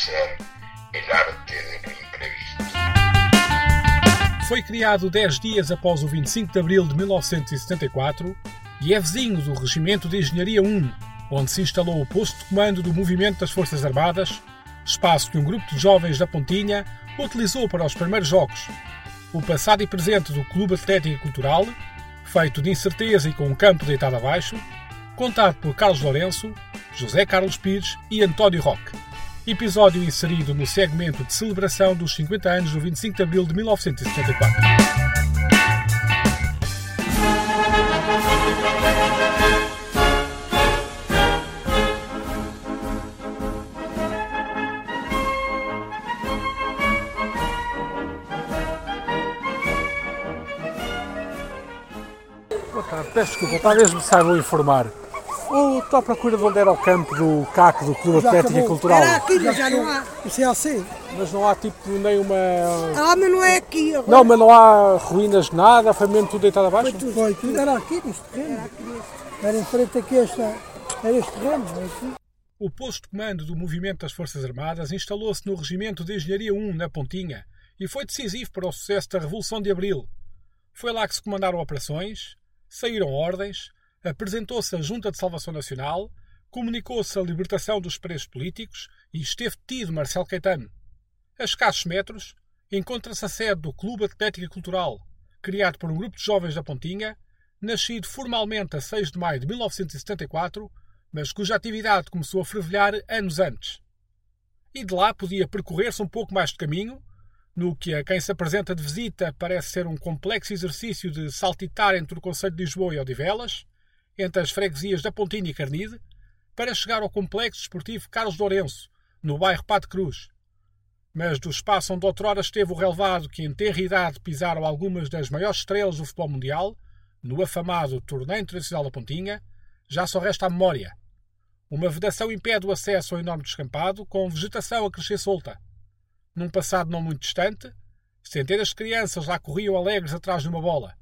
ser el arte de lo imprevisto. Foi criado 10 dias após o 25 de abril de 1974 e é vizinho do Regimento de Engenharia 1, onde se instalou o posto de comando do Movimento das Forças Armadas, espaço que um grupo de jovens da Pontinha utilizou para os primeiros jogos. O passado e presente do Clube Atlético e Cultural, feito de incerteza e com um campo deitado abaixo, contado por Carlos Lourenço, José Carlos Pires e António Roque. Episódio inserido no segmento de celebração dos 50 anos do 25 de abril de 1974. Boa tarde, peço desculpa, talvez me saibam informar. O estou à procura de onde era o campo do CAC, do Clube Atlético e Cultural. Era aqui, mas já não há. O CLC. Mas não há tipo nem uma. Ah, mas não é aqui agora. Não, mas não há ruínas de nada, foi mesmo tudo deitado abaixo? Foi tudo, foi tudo. Era aqui, neste terreno. Era em frente aqui, esta, era este terreno. Era aqui. O posto de comando do Movimento das Forças Armadas instalou-se no Regimento de Engenharia 1, na Pontinha, e foi decisivo para o sucesso da Revolução de Abril. Foi lá que se comandaram operações, saíram ordens, apresentou-se a Junta de Salvação Nacional, comunicou-se a libertação dos presos políticos e esteve detido Marcelo Caetano. A escassos metros, encontra-se a sede do Clube Atlético e Cultural, criado por um grupo de jovens da Pontinha, nascido formalmente a 6 de maio de 1974, mas cuja atividade começou a fervilhar anos antes. E de lá podia percorrer-se um pouco mais de caminho, no que a quem se apresenta de visita parece ser um complexo exercício de saltitar entre o Conselho de Lisboa e Odivelas, entre as freguesias da Pontinha e Carnide, para chegar ao complexo desportivo Carlos Lourenço, no bairro Pato Cruz. Mas do espaço onde outrora esteve o relevado que em tenra idade pisaram algumas das maiores estrelas do futebol mundial, no afamado Torneio Internacional da Pontinha, já só resta a memória. Uma vedação impede o acesso ao enorme descampado, com vegetação a crescer solta. Num passado não muito distante, centenas de crianças lá corriam alegres atrás de uma bola.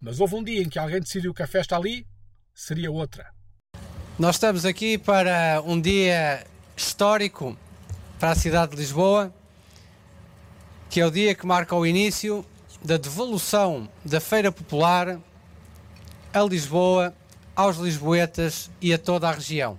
Mas houve um dia em que alguém decidiu que a festa ali seria outra. Nós estamos aqui para um dia histórico para a cidade de Lisboa, que é o dia que marca o início da devolução da Feira Popular a Lisboa, aos lisboetas e a toda a região.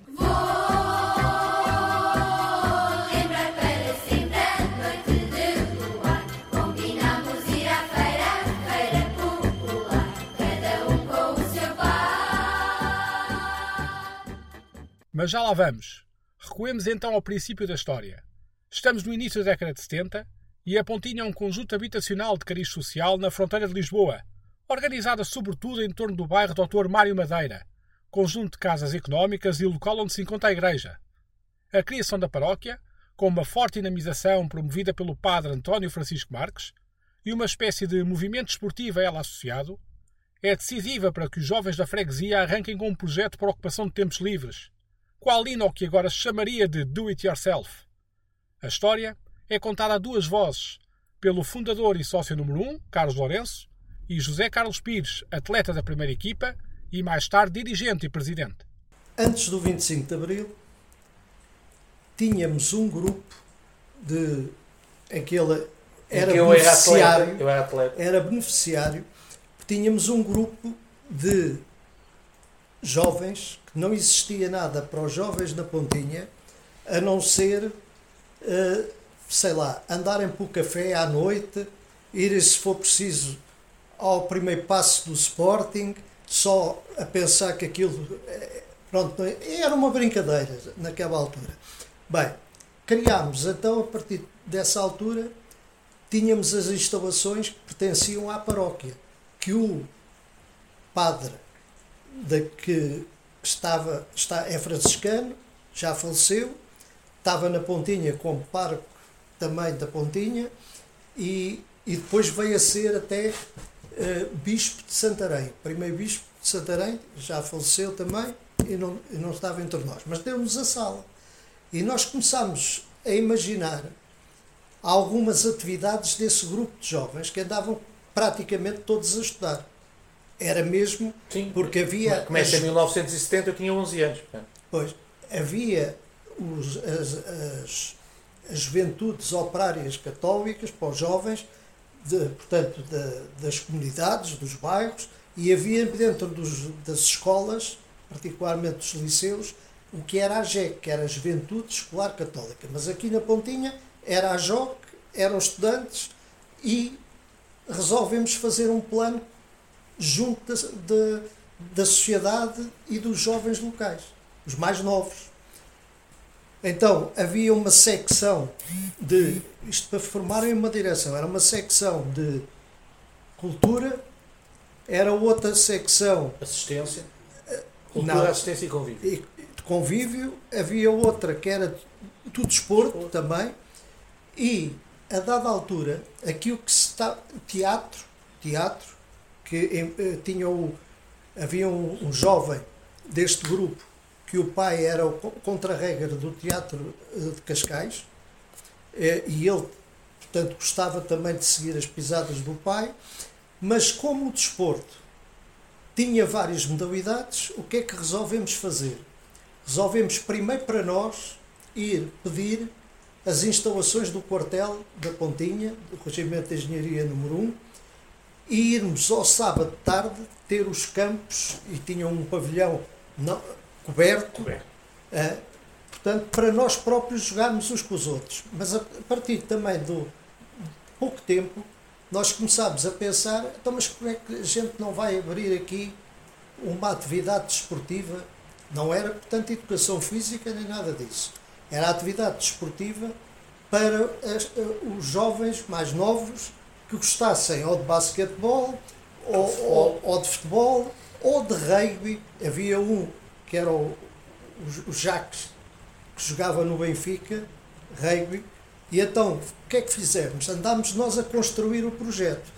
Mas já lá vamos. Recuemos então ao princípio da história. Estamos no início da década de 70 e a Pontinha é um conjunto habitacional de cariz social na fronteira de Lisboa, organizada sobretudo em torno do bairro Dr. Mário Madeira, conjunto de casas económicas e local onde se encontra a igreja. A criação da paróquia, com uma forte dinamização promovida pelo padre António Francisco Marques, e uma espécie de movimento esportivo a ela associado, é decisiva para que os jovens da freguesia arranquem com um projeto para a ocupação de tempos livres, qual ali no que agora se chamaria de do it yourself. A história é contada a duas vozes, pelo fundador e sócio número 1, um, Carlos Lourenço, e José Carlos Pires, atleta da primeira equipa e mais tarde dirigente e presidente. Antes do 25 de Abril, tínhamos um grupo de aquele era que eu era atleta, beneficiário, eu era atleta. era beneficiário, tínhamos um grupo de jovens não existia nada para os jovens na Pontinha a não ser, eh, sei lá, andarem para o café à noite, irem se for preciso ao primeiro passo do Sporting, só a pensar que aquilo eh, pronto, era uma brincadeira naquela altura. Bem, criámos então a partir dessa altura tínhamos as instalações que pertenciam à paróquia, que o padre da que estava está é franciscano, já faleceu, estava na Pontinha como pároco também da Pontinha e, e depois veio a ser até uh, bispo de Santarém, primeiro bispo de Santarém, já faleceu também e não, e não estava entre nós, mas deu-nos a sala. E nós começámos a imaginar algumas atividades desse grupo de jovens que andavam praticamente todos a estudar. Era mesmo Sim. porque havia. Começa em as- 1970, eu tinha 11 anos. Pois, havia os, as, as, as juventudes operárias católicas, para os jovens, de, portanto, da- das comunidades, dos bairros, e havia dentro dos- das escolas, particularmente dos liceus, o que era a JEC, que era a Juventude Escolar Católica. Mas aqui na Pontinha era a JOC, eram estudantes e resolvemos fazer um plano junto da, da, da sociedade e dos jovens locais, os mais novos. Então havia uma secção de, isto para formarem uma direção, era uma secção de cultura, era outra secção Assistência. Não. Cultura, assistência e convívio. e- de convívio, havia outra que era do desporto também, e a dada altura, aquilo que se está. Teatro, teatro, que eh, tinha o, havia um, um jovem deste grupo que o pai era o co- contra-regra do teatro eh, de Cascais, eh, e ele, portanto, gostava também de seguir as pisadas do pai, mas como o desporto tinha várias modalidades, o que é que resolvemos fazer? Resolvemos primeiro para nós ir pedir as instalações do quartel da Pontinha, do Regimento de Engenharia número 1, e irmos ao sábado de tarde ter os campos, e tinham um pavilhão não- coberto, Coberto. ah, portanto, para nós próprios jogarmos uns com os outros. Mas a a partir também do pouco tempo, nós começámos a pensar, então, mas como é que a gente não vai abrir aqui uma atividade desportiva? Não era, portanto, educação física nem nada disso. Era atividade desportiva para as- eh, os jovens mais novos que gostassem ou de basquetebol, ou, ou, ou de futebol, ou de rugby. Havia um que era o, o, o Jacques, que jogava no Benfica, rugby, e então o que é que fizemos? Andámos nós a construir o projeto.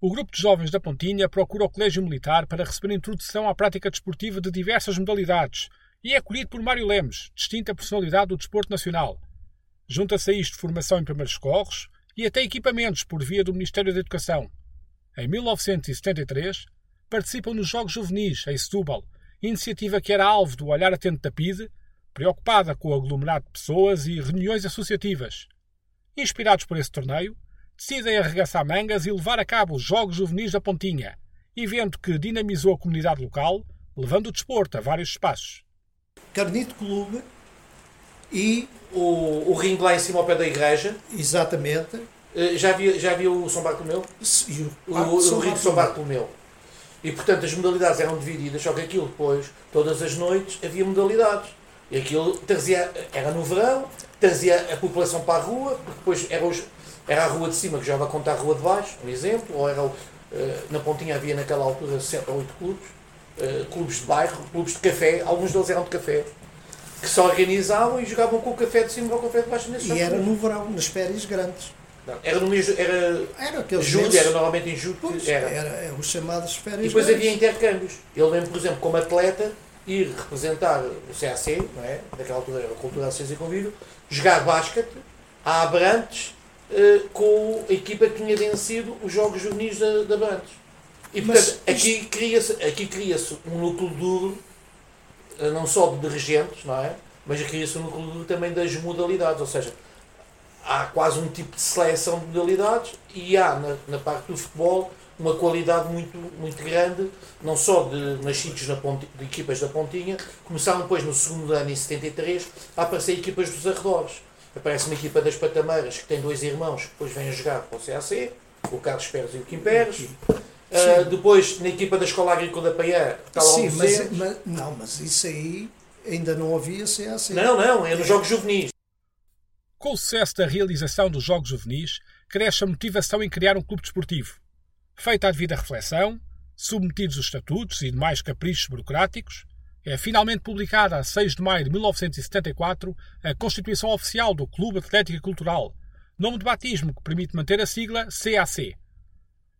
O grupo de jovens da Pontinha procura o Colégio Militar para receber introdução à prática desportiva de diversas modalidades e é acolhido por Mário Lemos, distinta personalidade do desporto nacional. Junta-se a isto formação em primeiros socorros e até equipamentos por via do Ministério da Educação. Em 1973, participam nos Jogos Juvenis, em Setúbal, iniciativa que era alvo do olhar atento da PIDE, preocupada com o aglomerado de pessoas e reuniões associativas. Inspirados por esse torneio, decidem arregaçar mangas e levar a cabo os Jogos Juvenis da Pontinha, evento que dinamizou a comunidade local, levando o desporto a vários espaços. Carnito Clube e, O, o ringue lá em cima ao pé da igreja. exatamente, eh, Já havia, já havia o São Bartolomeu? e O, o São ringue de São Bartolomeu. E portanto as modalidades eram divididas, só que aquilo depois, todas as noites, havia modalidades. E aquilo trazia, era no verão, trazia a população para a rua, porque depois era, os, era a rua de cima que já vai contar a rua de baixo, um exemplo, ou era o, eh, na Pontinha havia naquela altura 7 ou 8 clubes, eh, clubes de bairro, clubes de café, alguns deles eram de café, que se organizavam e jogavam com o café de cima ou o café de baixo nesses E era no verão, nas férias grandes. Não, Era no mês, era Era julho, meses- era normalmente em julho, Pois, que era. era, é, os chamados férias E depois grandes. havia intercâmbios. Eu lembro, por exemplo, como atleta, ir representar o CAC, não é? Naquela altura era a Cultura, Ciência e Convívio, jogar basquete a Abrantes eh, com a equipa que tinha vencido os Jogos Juvenis da, da Abrantes. E Mas portanto, aqui cria-se aqui cria um núcleo duro, não só de dirigentes, não é? Mas cria-se um núcleo também das modalidades, ou seja, há quase um tipo de seleção de modalidades e há na, na parte do futebol uma qualidade muito, muito grande, não só de nascidos na ponti, de equipas da Pontinha, começaram depois no segundo ano, em 73, a aparecer equipas dos arredores. Aparece uma equipa das Patameiras, que tem dois irmãos, que depois vêm a jogar para o CAC, o Carlos Pérez e o Kim Pérez. Ah, depois, na equipa da Escola Agrícola da Paiã, está lá Sim, mas, Zé. mas- não, mas isso aí ainda não havia CAC. Não, não, é nos Jogos Juvenis. Com o sucesso da realização dos Jogos Juvenis, cresce a motivação em criar um clube desportivo. Feita a devida reflexão, submetidos os estatutos e demais caprichos burocráticos, é finalmente publicada a 6 de maio de 1974 a Constituição Oficial do Clube Atlético e Cultural, nome de batismo que permite manter a sigla CAC.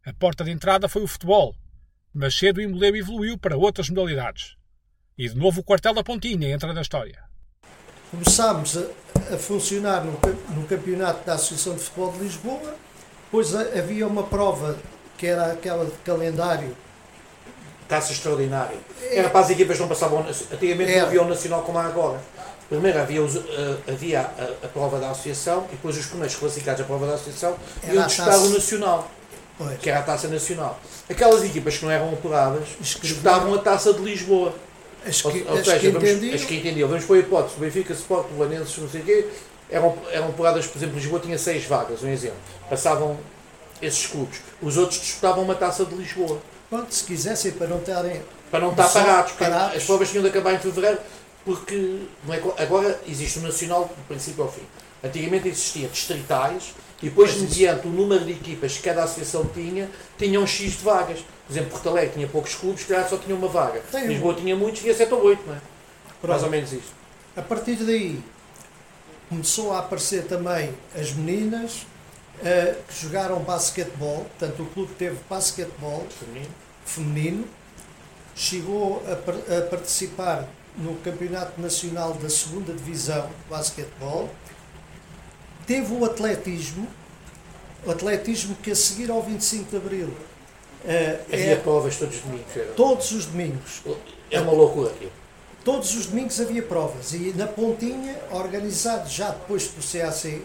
A porta de entrada foi o futebol, mas cedo o emblema evoluiu para outras modalidades. E de novo o quartel da Pontinha entra na história. Começámos a, a funcionar no, no campeonato da Associação de Futebol de Lisboa, depois a- havia uma prova que era aquela de calendário taça extraordinária. Era para as equipas que não passavam. Antigamente não havia o Nacional como há agora. Primeiro havia, os, eh, havia a, a prova da associação e depois os primeiros classificados à prova da associação iam disputar o Nacional, Pois. que era a taça nacional. Aquelas equipas que não eram apuradas disputavam a taça de Lisboa. As Ou, que, ou as seja, que vamos, entendiam, as que entendiam. Vamos pôr a hipótese. Benfica, Sport, o Lanenses, não sei o quê, eram, eram apuradas, por exemplo, Lisboa tinha seis vagas, um exemplo. Passavam esses clubes. Os outros disputavam uma taça de Lisboa. pronto, se quisessem, para não estarem Para não estar parados, porque parados. as provas tinham de acabar em fevereiro, porque é agora existe o Nacional do princípio ao fim. Antigamente existia distritais e depois, Pois, isso. mediante o número de equipas que cada associação tinha, tinham X de vagas. Por exemplo, Porto Alegre tinha poucos clubes, que só tinha uma vaga. Tem um. Lisboa tinha muitos, tinha 7 ou 8, não é? Mais Pronto. ou menos isto. A partir daí começou a aparecer também as meninas eh, que jogaram basquetebol, portanto o clube teve basquetebol Feminino. feminino, chegou a, a participar no Campeonato Nacional da Segunda Divisão de Basquetebol, teve o atletismo, o atletismo que a seguir ao 25 de Abril eh, Havia é provas todos os domingos. Era, todos os domingos é uma loucura aquilo. Todos os domingos havia provas e na Pontinha, organizado já depois do CAC,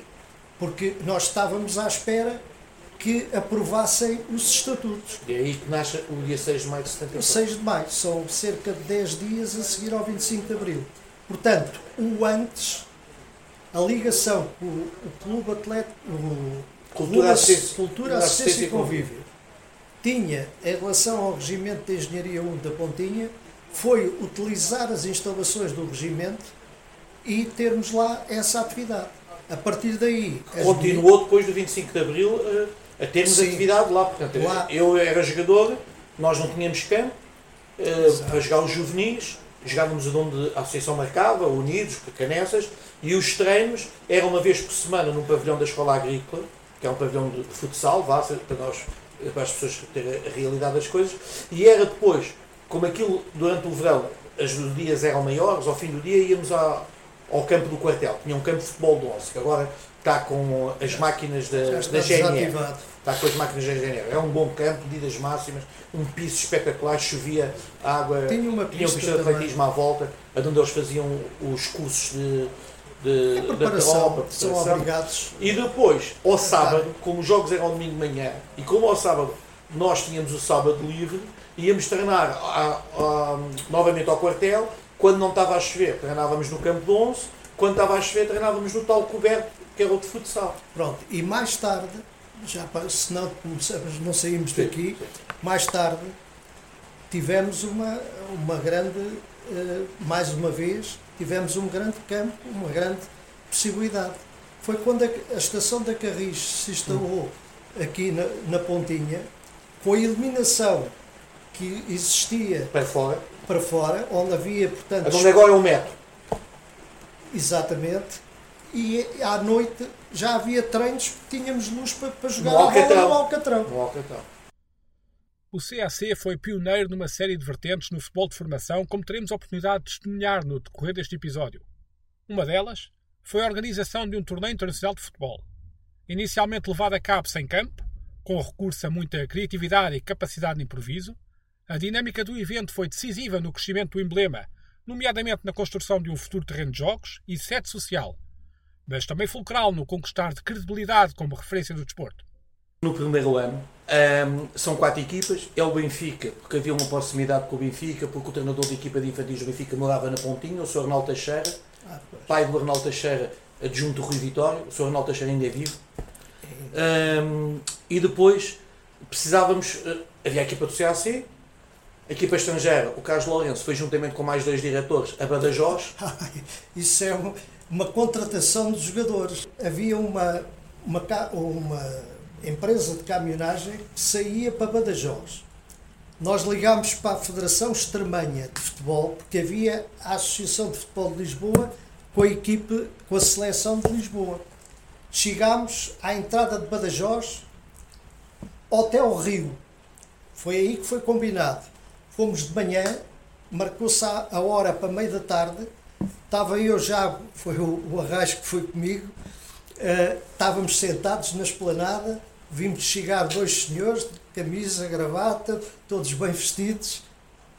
porque nós estávamos à espera que aprovassem os estatutos. E é aí que nasce o dia 6 de maio de O 74. 6 de maio, são cerca de 10 dias a seguir ao 25 de abril. Portanto, o antes, a ligação o, o Clube Atlético, o Cultura, assistência, Cultura, Assistência e Convívio, tinha, em relação ao Regimento de Engenharia 1 da Pontinha, foi utilizar as instalações do regimento e termos lá essa atividade. A partir daí, Continuou depois do 25 de Abril eh, a termos Sim. atividade lá. Portanto, Lá. Eu era jogador, nós não tínhamos campo eh, para jogar os juvenis, jogávamos onde a associação marcava, unidos, canessas, e os treinos eram uma vez por semana num pavilhão da Escola Agrícola, que é um pavilhão de futsal, vá, para, nós, para as pessoas terem a realidade das coisas, e era depois, como aquilo durante o verão, os dias eram maiores, ao fim do dia íamos ao campo do quartel. Tinha um campo de futebol de 11, que agora está com as máquinas da, da GNR. Está com as máquinas da GNR. É um bom campo, medidas máximas, um piso espetacular, chovia água. Tinha uma Tinha um pista pista de atletismo à volta, onde eles faziam os cursos de, de, A da preparação, tropa, são preparação. obrigados. E depois, ao sábado, como os jogos eram domingo de manhã, e como ao sábado nós tínhamos o sábado livre, íamos treinar a- a- novamente ao quartel, quando não estava a chover, treinávamos no campo de 11, quando estava a chover, treinávamos no tal coberto, que era o de futsal. Pronto, e mais tarde, já se não não saímos daqui, sim. mais tarde tivemos uma, uma grande, eh, mais uma vez, tivemos um grande campo, uma grande possibilidade. Foi quando a, a estação da Carris se instalou aqui na, na Pontinha, com a iluminação que existia Para fora. para fora, onde havia, portanto, Onde agora é o metro. exatamente, e à noite já havia treinos, porque tínhamos luz para, para jogar No a bola Alcatrão. no Alcatrão. No Alcatrão. O CAC foi pioneiro numa série de vertentes no futebol de formação, como teremos a oportunidade de testemunhar no decorrer deste episódio. Uma delas foi a organização de um torneio internacional de futebol. Inicialmente levado a cabo sem campo, com recurso a muita criatividade e capacidade de improviso, a dinâmica do evento foi decisiva no crescimento do emblema, nomeadamente na construção de um futuro terreno de jogos e sede social, mas também fulcral no conquistar de credibilidade como referência do desporto. No primeiro ano, ahm, são quatro equipas. É o Benfica, porque havia uma proximidade com o Benfica, porque o treinador da equipa de infantis do Benfica morava na Pontinha, o Sr. Arnaldo Teixeira, Ah, pai do Arnaldo Teixeira, adjunto do Rui Vitório. O Sr. Arnaldo Teixeira ainda é vivo. Ahm, e depois precisávamos. eh, havia a equipa do CAC, a equipa estrangeira, o Carlos Lourenço foi juntamente com mais dois diretores a Badajoz. Isso é uma, uma contratação de jogadores. Havia uma, uma, uma empresa de caminhonagem que saía para Badajoz. Nós ligámos para a Federação Extremanha de Futebol, porque havia a Associação de Futebol de Lisboa com a equipe, com a seleção de Lisboa. Chegámos à entrada de Badajoz, Hotel Rio. Foi aí que foi combinado. Fomos de manhã, marcou-se a a hora para meio da tarde, estava eu já, foi o, o arrasto que foi comigo, eh, estávamos sentados na esplanada, vimos chegar dois senhores, de camisa, gravata, todos bem vestidos,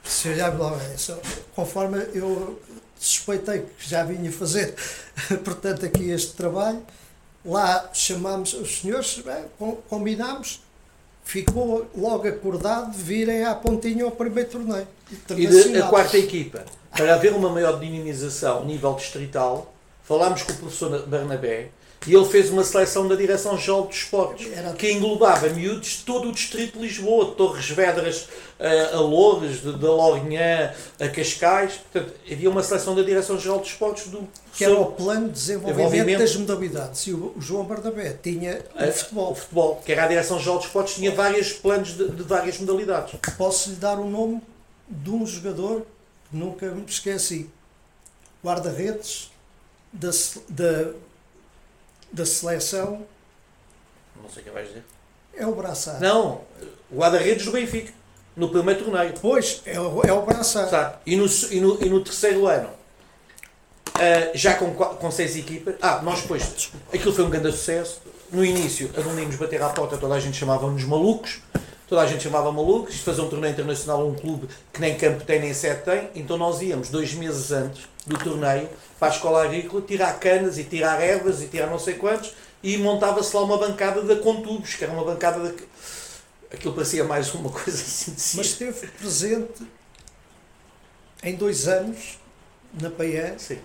Se olhar lá, é conforme eu suspeitei que já vinha fazer, portanto, aqui este trabalho, lá chamámos os senhores, bem, com- combinámos, ficou logo acordado de virem à pontinha ao primeiro torneio. E a quarta equipa, para haver uma maior dinamização a nível distrital, falámos com o professor Barnabé e ele fez uma seleção da Direção-Geral dos Esportes que englobava miúdos de todo o distrito de Lisboa, de Torres Vedras a, a Loures, de, da Lorguinhã a Cascais. Portanto, havia uma seleção da Direção-Geral dos Esportes do que era o plano de desenvolvimento, Desenvolvimento. das modalidades. E o, João Bernabé tinha a- o futebol. o futebol, que era a Direção-Geral dos Esportes, tinha vários planos de, de várias modalidades. Posso lhe dar o nome de um jogador nunca me esqueci. Guarda-redes da, da, da seleção Não sei o que vais dizer. é o Braçar. Não, guarda-redes do Benfica, no primeiro torneio. Pois, é o, é o Braçar. Sabe? E, no, e, no, e no terceiro ano, ah, já com, com seis equipas, ah, nós depois, aquilo foi um grande sucesso. No início, a bater à porta, toda a gente chamava-nos malucos, toda a gente chamava malucos, isto fazer um torneio internacional um clube que nem campo tem nem sede tem, então nós íamos dois meses antes do torneio para a escola agrícola tirar canas e tirar ervas e tirar não sei quantos e montava-se lá uma bancada da Contubos, que era uma bancada de... Aquilo parecia mais uma coisa assim de Mas esteve presente em dois anos na PAE Sim.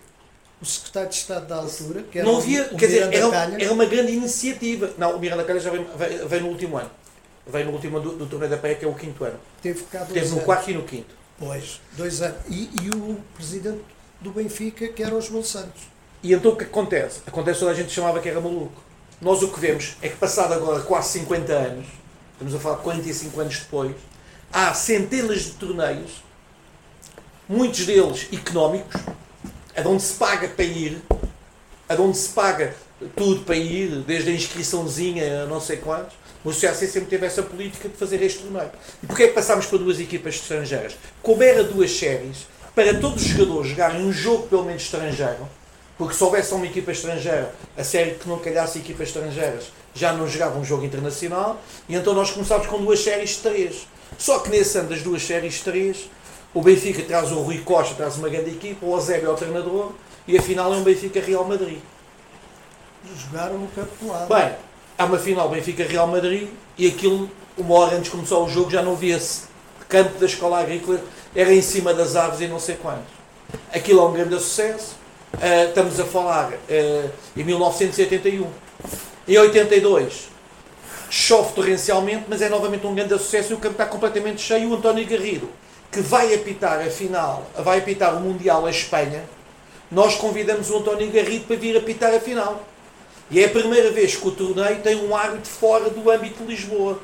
o secretário de Estado da altura, que era Não o- havia, o quer dizer, Miranda era, Calha. era uma grande iniciativa. Não, o Miranda Calha já veio, veio, veio no último ano. Veio no último do, do torneio da Praia, que é o quinto ano. Teve cá dois Teve no anos. quarto e no quinto. Pois, dois anos. E, e o presidente do Benfica, que era o João Santos. E então o que acontece? Acontece toda a gente chamava que era maluco. Nós o que vemos é que passado agora quase 50 anos, estamos a falar de 45 anos depois, há centenas de torneios, muitos deles económicos, onde se paga para ir, onde se paga tudo para ir, desde a inscriçãozinha a não sei quantos, mas o CAC sempre teve essa política de fazer este torneio. E porquê é que passámos para duas equipas estrangeiras? Como era duas séries, para todos os jogadores jogarem um jogo pelo menos estrangeiro, porque se houvesse uma equipa estrangeira, a série que não calhasse equipas estrangeiras já não jogava um jogo internacional, e então nós começámos com duas séries de três. Só que nesse ano das duas séries de três, o Benfica traz o Rui Costa, traz uma grande equipa, o Eusébio é o treinador, e a final é um Benfica-Real Madrid. Jogaram no campo pelado. Bem, há uma final Benfica-Real Madrid, e aquilo, uma hora antes de começar o jogo, já não via-se campo da escola agrícola, era em cima das árvores e não sei quantos. Aquilo é um grande sucesso. Ah, estamos a falar ah, em 1981. Em 82 chove torrencialmente, mas é novamente um grande sucesso e o campo está completamente cheio. O António Garrido, que vai apitar a final, vai apitar o Mundial à Espanha, nós convidamos o António Garrido para vir apitar a final. E é a primeira vez que o torneio tem um árbitro fora do âmbito de Lisboa.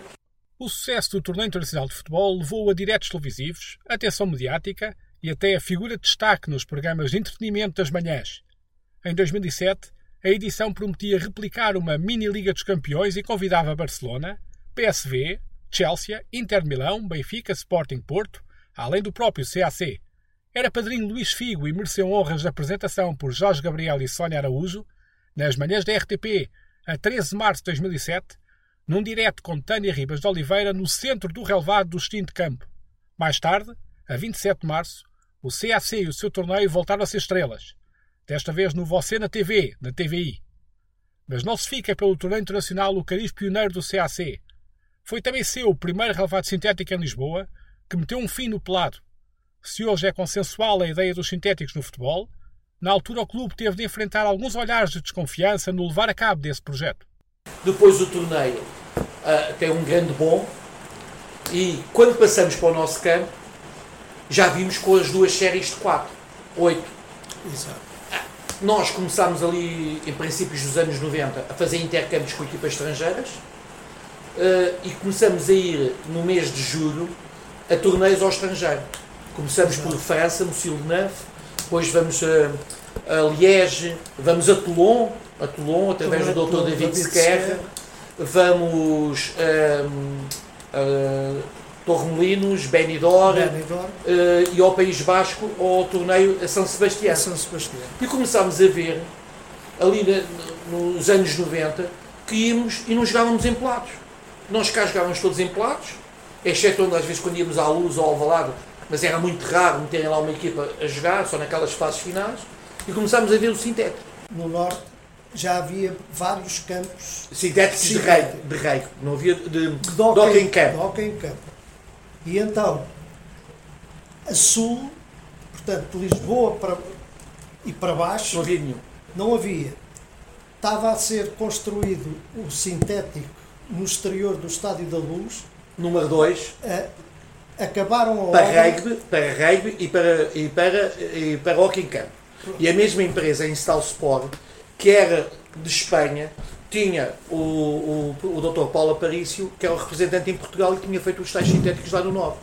O sucesso do torneio internacional de futebol levou a diretos televisivos, atenção mediática e até a figura de destaque nos programas de entretenimento das manhãs. Em 2007, a edição prometia replicar uma mini-liga dos campeões e convidava Barcelona, PSV, Chelsea, Inter Milão, Benfica, Sporting Porto, além do próprio CAC. Era padrinho Luís Figo e mereceu honras de apresentação por Jorge Gabriel e Sónia Araújo nas manhãs da RTP, a 13 de março de 2007, num direto com Tânia Ribas de Oliveira no centro do relevado do extinto campo. Mais tarde, a 27 de março, o CAC e o seu torneio voltaram a ser estrelas. Desta vez no Você na TV, na TVI. Mas não se fica pelo torneio internacional o cariz pioneiro do CAC. Foi também seu o primeiro relevado sintético em Lisboa, que meteu um fim no pelado. Se hoje é consensual a ideia dos sintéticos no futebol, na altura o clube teve de enfrentar alguns olhares de desconfiança no levar a cabo desse projeto. Depois o torneio ah, tem um grande bom e quando passamos para o nosso campo já vimos com as duas séries de 4, 8. Exato. Nós começámos ali em princípios dos anos 90 a fazer intercâmbios com equipas estrangeiras ah, e começamos a ir no mês de julho a torneios ao estrangeiro. Começamos por França, Moussil-de-Neuf, depois vamos a, a Liege, vamos a Toulon, a Toulon através do Dr. David Sequerra, vamos hum, a Torremolinos, Benidorm Benidorm, eh, e ao País Basco ao torneio a São Sebastião. e São Sebastião. E começámos a ver, ali na- nos anos 90, que íamos e não jogávamos em pelados. Nós cá jogávamos todos em pelados, exceto onde às vezes quando íamos à luz ou ao Alvalade, mas era muito raro meterem lá uma equipa a jogar, só naquelas fases finais, e começámos a ver o sintético. No norte já havia vários campos Sintéticos de rei, de rei, não havia de, de hockey em campo. E então, a sul, portanto, de Lisboa para, e para baixo, Não havia nenhum. não havia. Estava a ser construído o sintético no exterior do Estádio da Luz. Número 2, A- acabaram a para rugby, para rugby e para, e para, e para hockey em campo. E a mesma empresa, Instal Sport, que era de Espanha, tinha o, o, o Dr. Paulo Aparício, que era o representante em Portugal e tinha feito os tais sintéticos lá no Norte.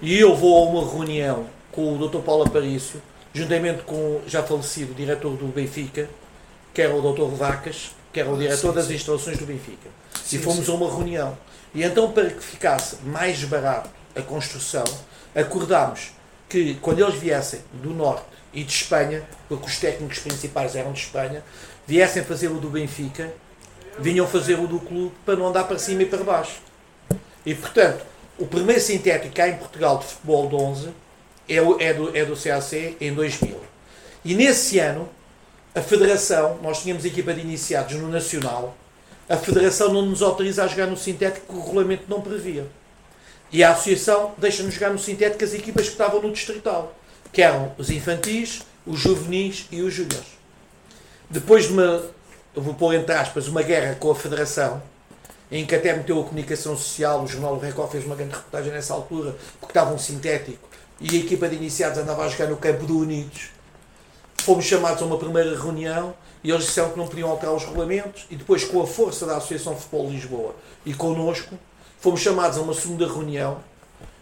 E eu vou a uma reunião com o Dr. Paulo Aparício, juntamente com o já falecido diretor do Benfica, que era o Dr. Vacas, que era o diretor sim, das sim. instalações do Benfica. Sim, e fomos a uma reunião. E então, para que ficasse mais barato a construção, acordámos que quando eles viessem do Norte e de Espanha, porque os técnicos principais eram de Espanha, viessem fazer o do Benfica, vinham fazer o do clube para não andar para cima e para baixo. E portanto, o primeiro sintético cá em Portugal de futebol de 11 é, é do, é do CAC em 2000. E nesse ano, a Federação, nós tínhamos equipa de iniciados no Nacional, a Federação não nos autoriza a jogar no sintético que o regulamento não previa. E a Associação deixa-nos jogar no sintético as equipas que estavam no Distrital, que eram os infantis, os juvenis e os júniores. Depois de uma, vou pôr entre aspas, uma guerra com a Federação, em que até meteu a comunicação social, o jornal O Record fez uma grande reportagem nessa altura, porque estava um sintético, e a equipa de iniciados andava a jogar no campo do Unidos. Fomos chamados a uma primeira reunião e eles disseram que não podiam alterar os regulamentos e depois com a força da Associação Futebol Lisboa e connosco, fomos chamados a uma segunda reunião.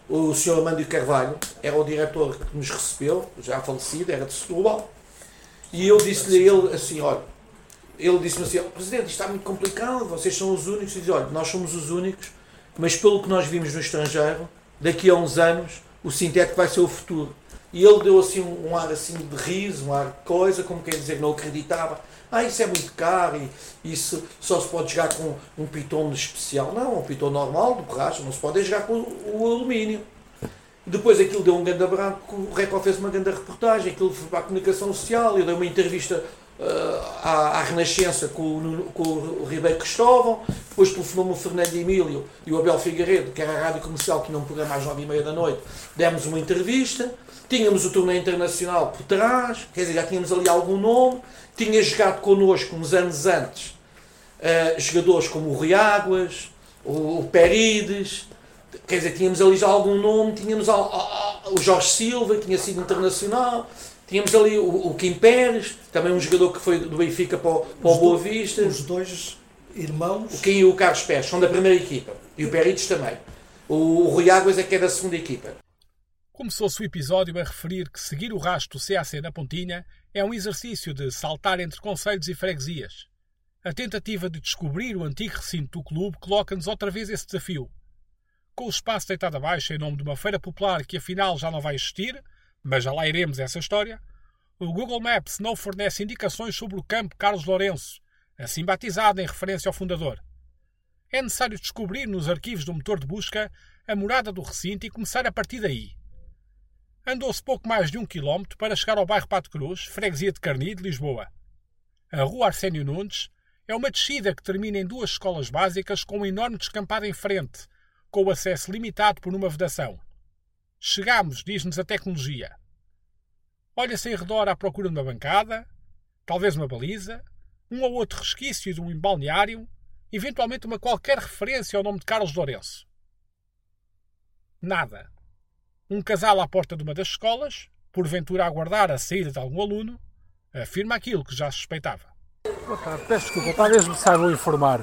O Sr. Amândio Carvalho era o diretor que nos recebeu, já falecido, era de Setúbal, e eu disse-lhe a ele assim, olha, ele disse-me assim, "Oh, Presidente, isto está muito complicado, vocês são os únicos. E diz, olha, nós somos os únicos, mas pelo que nós vimos no estrangeiro, daqui a uns anos, o sintético vai ser o futuro. E ele deu assim um, um ar assim de riso, um ar de coisa, como quer dizer, não acreditava. Ah, isso é muito caro e isso só se pode jogar com um piton especial. Não, um piton normal, de borracha, não se pode é jogar com o, o alumínio. Depois aquilo deu um grande branco, o Record fez uma grande reportagem, aquilo foi para a comunicação social, eu dei uma entrevista ah, à, à Renascença com, o com o Ribeiro Cristóvão, depois telefonou-me o Fernando Emílio e o Abel Figueiredo, que era a rádio comercial, que tinha um programa às nove e meia da noite, demos uma entrevista, tínhamos o torneio internacional por trás, quer dizer, já tínhamos ali algum nome, tinha jogado connosco uns anos antes uh, jogadores como o Rui Águas, o, o Perides, quer dizer, tínhamos ali já algum nome, tínhamos al- a- a- o Jorge Silva, que tinha sido internacional, tínhamos ali o, o Kim Pérez, também um jogador que foi do Benfica para o, para o Boa Vista, Os dois irmãos. o Kim e o Carlos Pérez são da primeira equipa, e o Perides também. O, o Rui Águas é que é da segunda equipa. Começou-se o episódio a referir que seguir o rastro do CAC na Pontinha é um exercício de saltar entre conselhos e freguesias. A tentativa de descobrir o antigo recinto do clube coloca-nos outra vez esse desafio. Com o espaço deitado abaixo em nome de uma feira popular que afinal já não vai existir, mas já lá iremos essa história, o Google Maps não fornece indicações sobre o campo Carlos Lourenço, assim batizado em referência ao fundador. É necessário descobrir nos arquivos do motor de busca a morada do recinto e começar a partir daí. Andou-se pouco mais de um quilómetro para chegar ao bairro Pato Cruz, freguesia de Carnide, Lisboa. A rua Arsénio Nunes é uma descida que termina em duas escolas básicas com um enorme descampado em frente, com o acesso limitado por uma vedação. Chegamos, diz-nos a tecnologia. Olha-se em redor à procura de uma bancada, talvez uma baliza, um ou outro resquício de um balneário, eventualmente uma qualquer referência ao nome de Carlos Lourenço. Nada. Um casal à porta de uma das escolas, porventura a aguardar a saída de algum aluno, afirma aquilo que já suspeitava. Boa tarde, peço desculpa, talvez me saibam informar.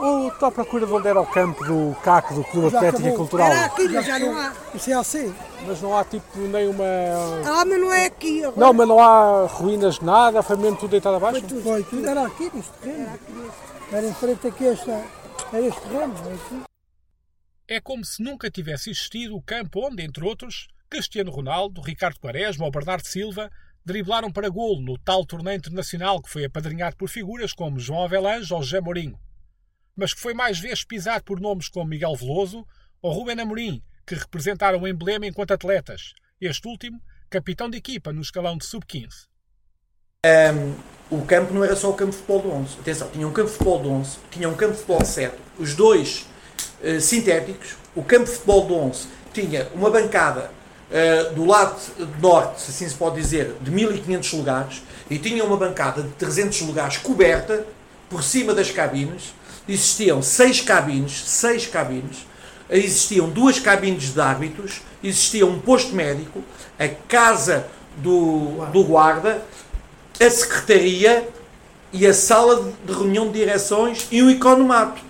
Ou estou à procura de onde era o campo do CAC, do Clube Atlético e acabou. Cultural, Era aqui, mas já não há. Isso é assim. mas não há tipo nem uma. Ah, mas não é aqui. Agora. Não, mas não há ruínas de nada, foi mesmo tudo deitado abaixo? Foi tudo. Era aqui neste terreno. Era em frente aqui esta. Era este terreno. É como se nunca tivesse existido o campo onde, entre outros, Cristiano Ronaldo, Ricardo Quaresma ou Bernardo Silva driblaram para golo no tal torneio internacional que foi apadrinhado por figuras como João Avelange ou José Mourinho, mas que foi mais vezes pisado por nomes como Miguel Veloso ou Rubén Amorim, que representaram o emblema enquanto atletas, este último capitão de equipa no escalão de sub-15. Um, o campo não era só o campo de futebol de 11. Atenção, tinha um campo de futebol de 11, tinha um campo de futebol de 7, os dois uh, sintéticos. O campo de futebol de 11 tinha uma bancada uh, do lado norte, se assim se pode dizer, de 1500 lugares e tinha uma bancada de 300 lugares coberta por cima das cabines. Existiam seis cabines, seis cabines. Existiam duas cabines de árbitros, existia um posto médico, a casa do, do guarda, a secretaria e a sala de reunião de direções e um economato,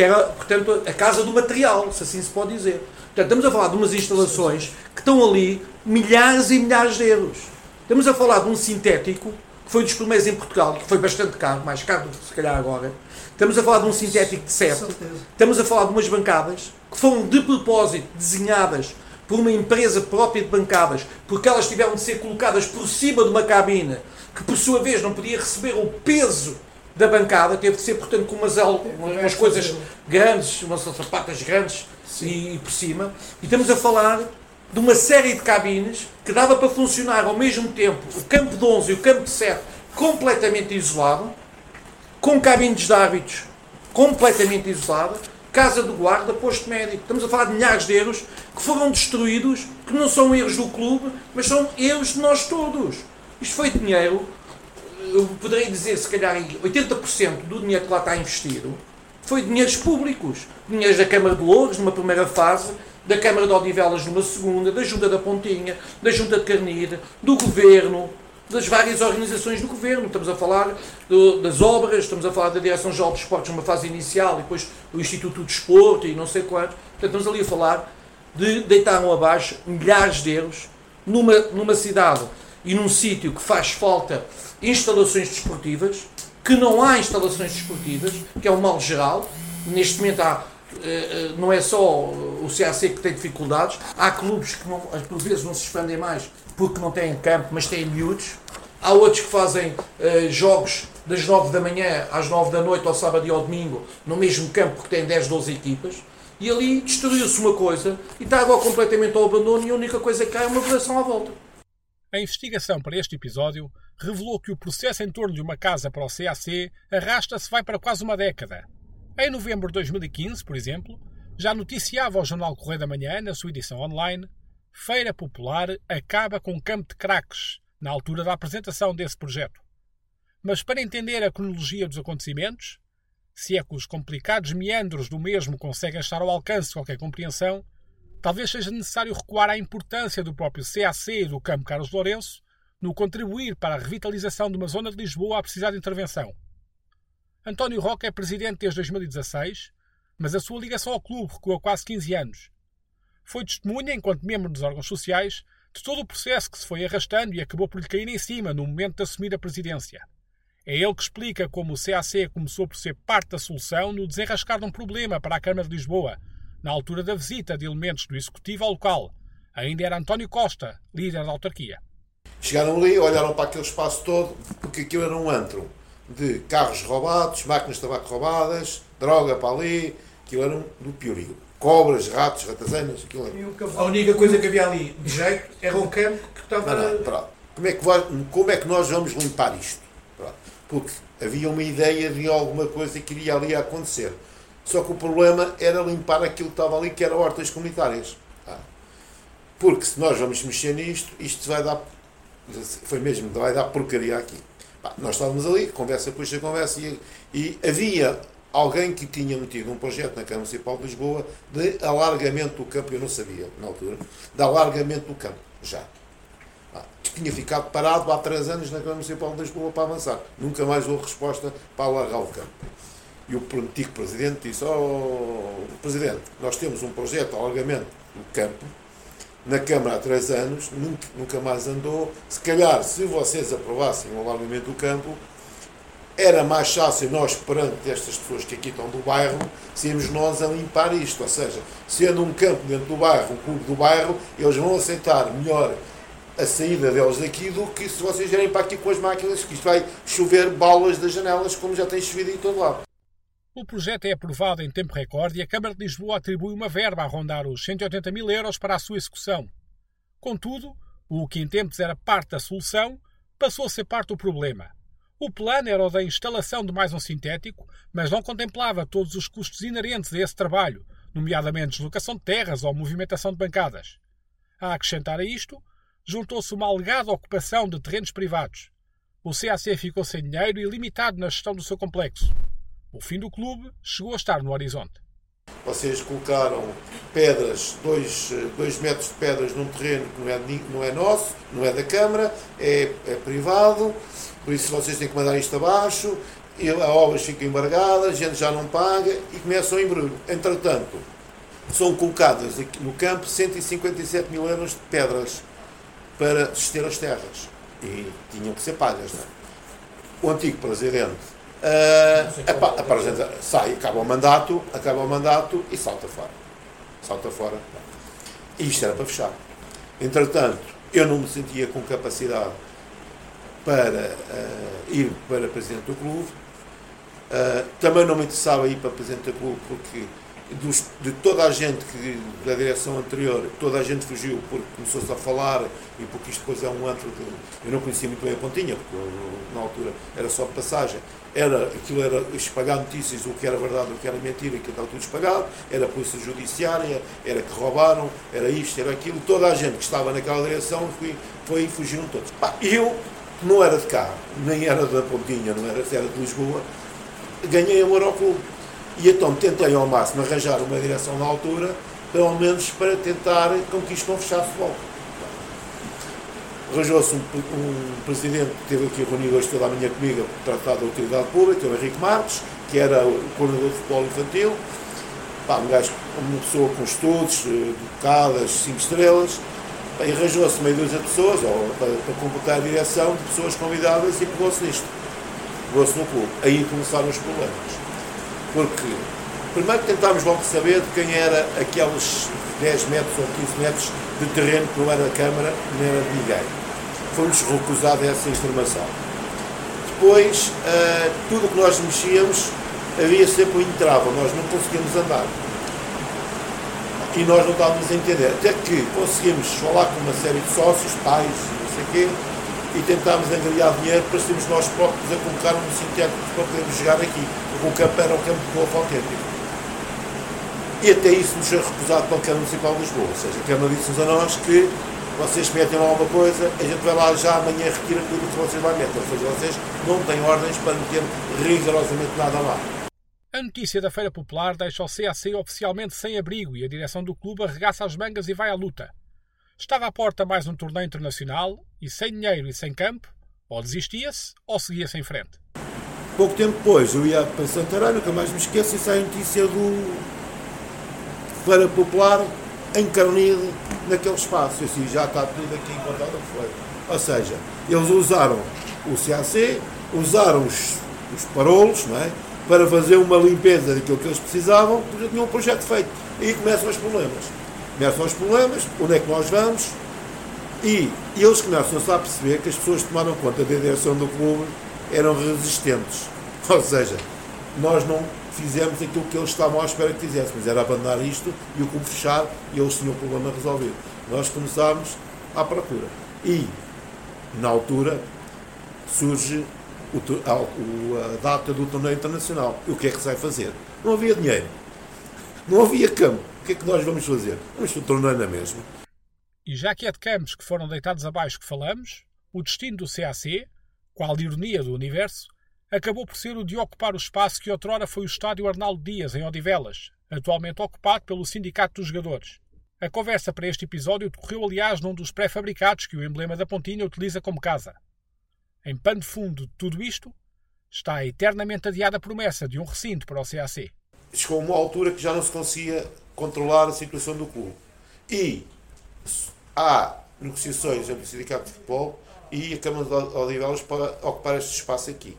que era, portanto, a casa do material, se assim se pode dizer. Portanto, estamos a falar de umas instalações que estão ali milhares e milhares de euros. Estamos a falar de um sintético que foi dos primeiros em Portugal, que foi bastante caro, mais caro do que se calhar agora. Estamos a falar de um sintético de 7. Estamos a falar de umas bancadas que foram de propósito desenhadas por uma empresa própria de bancadas, porque elas tiveram de ser colocadas por cima de uma cabine que por sua vez não podia receber o peso da bancada, teve de ser, portanto, com umas, umas coisas grandes, umas sapatas grandes e, e por cima. E estamos a falar de uma série de cabines que dava para funcionar ao mesmo tempo o campo de 11 e o campo de 7 completamente isolado, com cabines de árbitros completamente isolada, casa do guarda, posto médico. Estamos a falar de milhares de euros que foram destruídos, que não são erros do clube, mas são erros de nós todos. Isto foi dinheiro, eu poderia dizer, se calhar, 80% do dinheiro que lá está investido foi dinheiros públicos. Dinheiros da Câmara de Louros, numa primeira fase, da Câmara de Odivelas numa segunda, da Junta da Pontinha, da Junta de Carnide, do Governo, das várias organizações do Governo. Estamos a falar do, das obras, estamos a falar da Direção-Geral dos Esportes numa fase inicial e depois o Instituto do Desporto e não sei quanto. Portanto, estamos ali a falar de deitaram abaixo milhares de euros numa, numa cidade e num sítio que faz falta instalações desportivas, que não há instalações desportivas, que é um mal geral. Neste momento há, eh, não é só o CAC que tem dificuldades, há clubes que não, por vezes não se expandem mais porque não têm campo, mas têm miúdos. Há outros que fazem eh, jogos das 9 da manhã às 9 da noite, ao sábado e ao domingo, no mesmo campo que tem 10, 12 equipas. E ali destruiu-se uma coisa e está agora completamente ao abandono e a única coisa que há é uma operação à volta. A investigação para este episódio revelou que o processo em torno de uma casa para o CAC arrasta-se vai para quase uma década. Em novembro de 2015, por exemplo, já noticiava o jornal Correio da Manhã, na sua edição online, Feira Popular acaba com campo de craques, na altura da apresentação desse projeto. Mas para entender a cronologia dos acontecimentos, se é que os complicados meandros do mesmo conseguem estar ao alcance de qualquer compreensão, talvez seja necessário recuar à importância do próprio CAC e do Campo Carlos Lourenço no contribuir para a revitalização de uma zona de Lisboa a precisar de intervenção. António Roca é presidente desde 2016, mas a sua ligação ao clube recuou há quase 15 anos. Foi testemunha, enquanto membro dos órgãos sociais, de todo o processo que se foi arrastando e acabou por lhe cair em cima no momento de assumir a presidência. É ele que explica como o CAC começou por ser parte da solução no desenrascar de um problema para a Câmara de Lisboa, na altura da visita de elementos do Executivo ao local. Ainda era António Costa, líder da autarquia. Chegaram ali, olharam para aquele espaço todo, porque aquilo era um antro de carros roubados, máquinas de tabaco roubadas, droga para ali, aquilo era um do piorio. Cobras, ratos, ratazanas, aquilo era. A única coisa que havia ali de jeito era um campo que estava. Não, não, pronto. Como é, que vai- como é que nós vamos limpar isto? Pronto. Porque havia uma ideia de alguma coisa que iria ali acontecer. Só que o problema era limpar aquilo que estava ali, que era hortas comunitárias. Ah. Porque se nós vamos mexer nisto, isto vai dar. Foi mesmo, vai dar porcaria aqui. Nós estávamos ali, conversa puxa conversa, e, e havia alguém que tinha metido um projeto na Câmara Municipal de Lisboa de alargamento do campo, eu não sabia na altura, de alargamento do campo, já. Que tinha ficado parado há três anos na Câmara Municipal de Lisboa para avançar. Nunca mais houve resposta para alargar o campo. E o antigo Presidente disse, oh, Presidente, nós temos um projeto de alargamento do campo, na Câmara há três anos, nunca, nunca mais andou. Se calhar, se vocês aprovassem o alargamento do campo, era mais fácil nós, perante estas pessoas que aqui estão do bairro, sermos nós a limpar isto. Ou seja, sendo um campo dentro do bairro, um clube do bairro, eles vão aceitar melhor a saída deles daqui do que se vocês vierem para aqui com as máquinas, que isto vai chover balas das janelas, como já tem chovido em todo lado. O projeto é aprovado em tempo recorde e a Câmara de Lisboa atribui uma verba a rondar os 180 mil euros para a sua execução. Contudo, o que em tempos era parte da solução passou a ser parte do problema. O plano era o da instalação de mais um sintético, mas não contemplava todos os custos inerentes a esse trabalho, nomeadamente deslocação de terras ou movimentação de bancadas. A acrescentar a isto, juntou-se uma alegada ocupação de terrenos privados. O CAC ficou sem dinheiro e limitado na gestão do seu complexo. O fim do clube chegou a estar no horizonte. Vocês colocaram pedras, dois, dois metros de pedras num terreno que não é, não é nosso, não é da Câmara, é, é privado, por isso vocês têm que mandar isto abaixo, e a obras fica embargada, a gente já não paga e começa o embrulho. Entretanto, são colocadas no campo 157 mil euros de pedras para suster as terras. E tinham que ser pagas, não é? O antigo presidente apresenta- sai, acaba o mandato, acaba o mandato e salta fora. Salta fora. E isto era para fechar. Entretanto, eu não me sentia com capacidade para ah, ir para presidente do clube. Ah, também não me interessava ir para presidente do clube porque dos- de toda a gente que da direção anterior, toda a gente fugiu porque começou-se a falar e porque isto depois é um antro de. Eu não conhecia muito bem a Pontinha, porque na altura era só passagem. Era, aquilo era espalhar notícias, o que era verdade, o que era mentira, aquilo estava tudo espalhado, era a polícia judiciária, era que roubaram, era isto, era aquilo. Toda a gente que estava naquela direção foi, foi e fugiram todos. Pá, eu, que não era de cá, nem era da Pontinha, não era, era de Lisboa, ganhei amor ao clube. E então tentei ao máximo arranjar uma direção na altura, pelo menos para tentar com que isto não fechasse logo. Arranjou-se um, um presidente que esteve aqui reunido hoje toda a manhã comigo para tratar da utilidade pública, o Henrique Marques, que era o coordenador de futebol infantil. Pá, um gajo, uma pessoa com estudos, eh, educadas, cinco estrelas. Pá, e arranjou-se meio dúzia de pessoas, ou, para, para completar a direção, de pessoas convidadas e pegou-se nisto. Pegou-se no clube. Aí começaram os problemas. Porque primeiro tentámos logo saber de quem era aqueles 10 metros ou 15 metros de terreno que não era da Câmara, nem era de ninguém. Foi-nos recusada essa informação. Depois, ah, tudo o que nós mexíamos havia sempre um entrave, nós não conseguíamos andar. E nós não estávamos a entender. Até que conseguimos falar com uma série de sócios, pais, não sei o quê, e tentámos angariar dinheiro para sermos nós próprios a colocar um sintético para podermos jogar aqui. O campo era um campo de golfe autêntico. E até isso nos foi recusado pela Câmara Municipal de Lisboa. Ou seja, a Câmara disse-nos a nós que vocês metem lá alguma coisa, a gente vai lá já amanhã retira tudo o que vocês lá metem. Ou seja, vocês não têm ordens para meter rigorosamente nada lá. A notícia da Feira Popular deixa o CAC oficialmente sem abrigo e a direção do clube arregaça as mangas e vai à luta. Estava à porta mais um torneio internacional e sem dinheiro e sem campo, ou desistia-se ou seguia-se em frente. Pouco tempo depois eu ia para Santarém, nunca mais me esqueço, e sai a notícia do Feira Popular encarnido naquele espaço. Eu assim, já está tudo aqui encontrado foi. Ou seja, eles usaram o CAC, usaram os, os parolos, não é? Para fazer uma limpeza daquilo que eles precisavam, porque já tinham um projeto feito. Aí começam os problemas. Começam os problemas, onde é que nós vamos? E eles começam-se a perceber que as pessoas tomaram conta da direção do clube eram resistentes. Ou seja, nós não fizemos aquilo que eles estavam à espera que fizéssemos, era abandonar isto e o clube fechar e eles tinham o problema resolvido. Nós começámos à procura. E, na altura, surge o a, a data do torneio internacional. E o que é que se vai fazer? Não havia dinheiro. Não havia campo. O que é que nós vamos fazer? Vamos para o torneio na mesma. E já que é de campos que foram deitados abaixo que falamos, o destino do CAC, qual ironia do universo, acabou por ser o de ocupar o espaço que outrora foi o estádio Arnaldo Dias, em Odivelas, atualmente ocupado pelo Sindicato dos Jogadores. A conversa para este episódio decorreu, aliás, num dos pré-fabricados que o emblema da Pontinha utiliza como casa. Em pano de fundo de tudo isto está a eternamente adiada promessa de um recinto para o CAC. chegou a uma altura que já não se conseguia controlar a situação do clube. E há negociações entre o Sindicato de Futebol e a Câmara de Odivelas para ocupar este espaço aqui,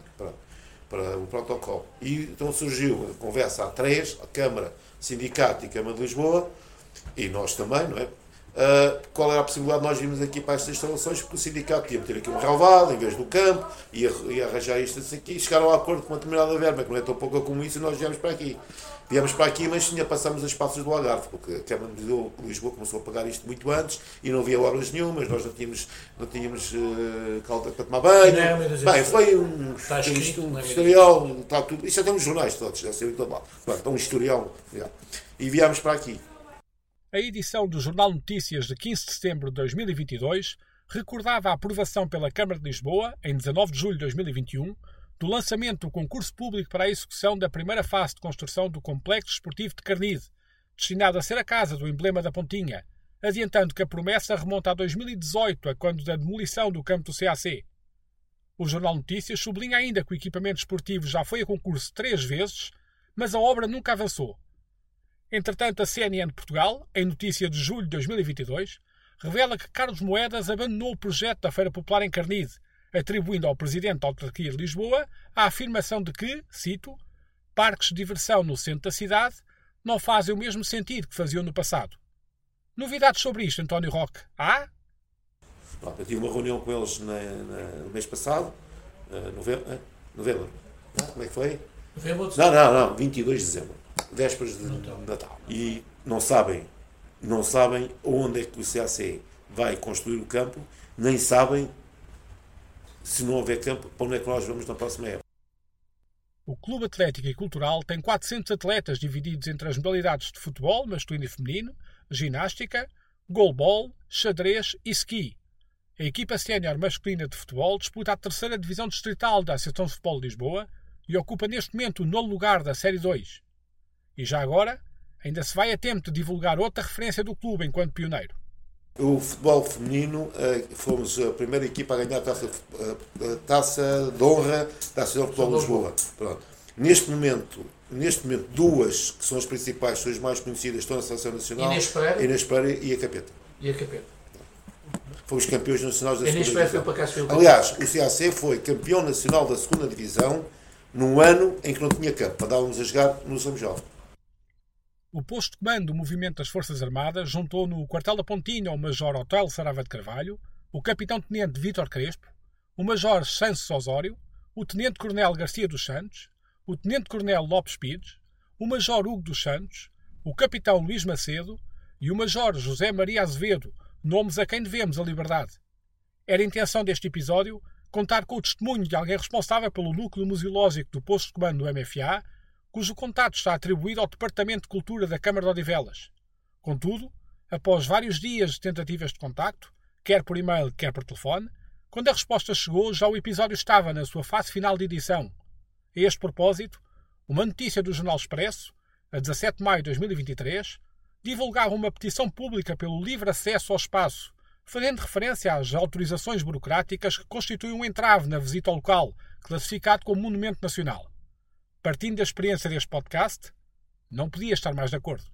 para, o protocolo. E então surgiu a conversa a três, a Câmara, Sindicato e Câmara de Lisboa, e nós também, não é? Uh, qual era a possibilidade de nós irmos aqui para estas instalações, porque o sindicato ia meter aqui um relvado em vez do campo, ia arranjar isto assim aqui, e chegaram a acordo com uma determinada verba, que não é tão pouca como isso, e nós viemos para aqui. Viemos para aqui, mas tinha passamos as passas do Algarve, porque a Câmara de Lisboa começou a pagar isto muito antes e não havia obras nenhumas, nós não tínhamos, não tínhamos uh, calda para tomar banho. Não, Bem, foi um, Está escrito, um, não é historial, está tudo, isso já tem uns jornais todos, já saiu todo lá. Então, um historial. já. E viemos para aqui. A edição do Jornal Notícias de 15 de setembro de 2022 recordava a aprovação pela Câmara de Lisboa, em 19 de julho de 2021, do lançamento do concurso público para a execução da primeira fase de construção do Complexo Esportivo de Carnide, destinado a ser a casa do emblema da Pontinha, adiantando que a promessa remonta a 2018, a quando da demolição do campo do CAC. O Jornal Notícias sublinha ainda que o equipamento esportivo já foi a concurso três vezes, mas a obra nunca avançou. Entretanto, a CNN Portugal, em notícia de julho de 2022, revela que Carlos Moedas abandonou o projeto da Feira Popular em Carnide, atribuindo ao presidente da autarquia de Lisboa a afirmação de que, cito, parques de diversão no centro da cidade não fazem o mesmo sentido que faziam no passado. Novidades sobre isto, António Roque? Há? Pronto, eu tive uma reunião com eles na, na- no mês passado, eh, novembro, eh, novembro. Ah, como é que foi? Novembro ou Não, não, não, 22 de dezembro, vésperas de Natal. E não sabem, não sabem onde é que o CAC vai construir o campo, nem sabem se não houver campo, para onde é que nós vamos na próxima época. O Clube Atlético e Cultural tem 400 atletas divididos entre as modalidades de futebol masculino e feminino, ginástica, goalball, xadrez e ski. A equipa sénior masculina de futebol disputa a terceira divisão distrital da Associação de Futebol de Lisboa e ocupa neste momento o nono lugar da Série 2. E já agora, ainda se vai a tempo de divulgar outra referência do clube enquanto pioneiro. O futebol feminino, eh, fomos a primeira equipa a ganhar a taça, a- a taça de honra da Associação de Futebol de Lisboa. Pronto. Neste momento, neste momento, duas que são as principais, são as mais conhecidas, estão na Seleção Nacional. Inês Pereira. Inês Pereira e a Capeta. E a capeta. Fomos campeões nacionais da Inês segunda Pereira divisão. foi Aliás, o CAC foi campeão nacional da segunda divisão num ano em que não tinha campo. Andávamos a jogar no São João. O posto de comando do movimento das Forças Armadas juntou no quartel da Pontinha o Major Hotel Sarava de Carvalho, o Capitão-Tenente Vítor Crespo, o Major Santos Osório, o Tenente-Coronel Garcia dos Santos, o Tenente-Coronel Lopes Pires, o Major Hugo dos Santos, o Capitão Luís Macedo e o Major José Maria Azevedo, nomes a quem devemos a liberdade. Era a intenção deste episódio contar com o testemunho de alguém responsável pelo núcleo museológico do posto de comando do MFA, cujo contato está atribuído ao Departamento de Cultura da Câmara de Odivelas. Contudo, após vários dias de tentativas de contacto, quer por e-mail, quer por telefone, quando a resposta chegou, já o episódio estava na sua fase final de edição. A este propósito, uma notícia do Jornal Expresso, a 17 de maio de 2023, divulgava uma petição pública pelo livre acesso ao espaço, fazendo referência às autorizações burocráticas que constituem um entrave na visita ao local, classificado como Monumento Nacional. Partindo da experiência deste podcast, não podia estar mais de acordo.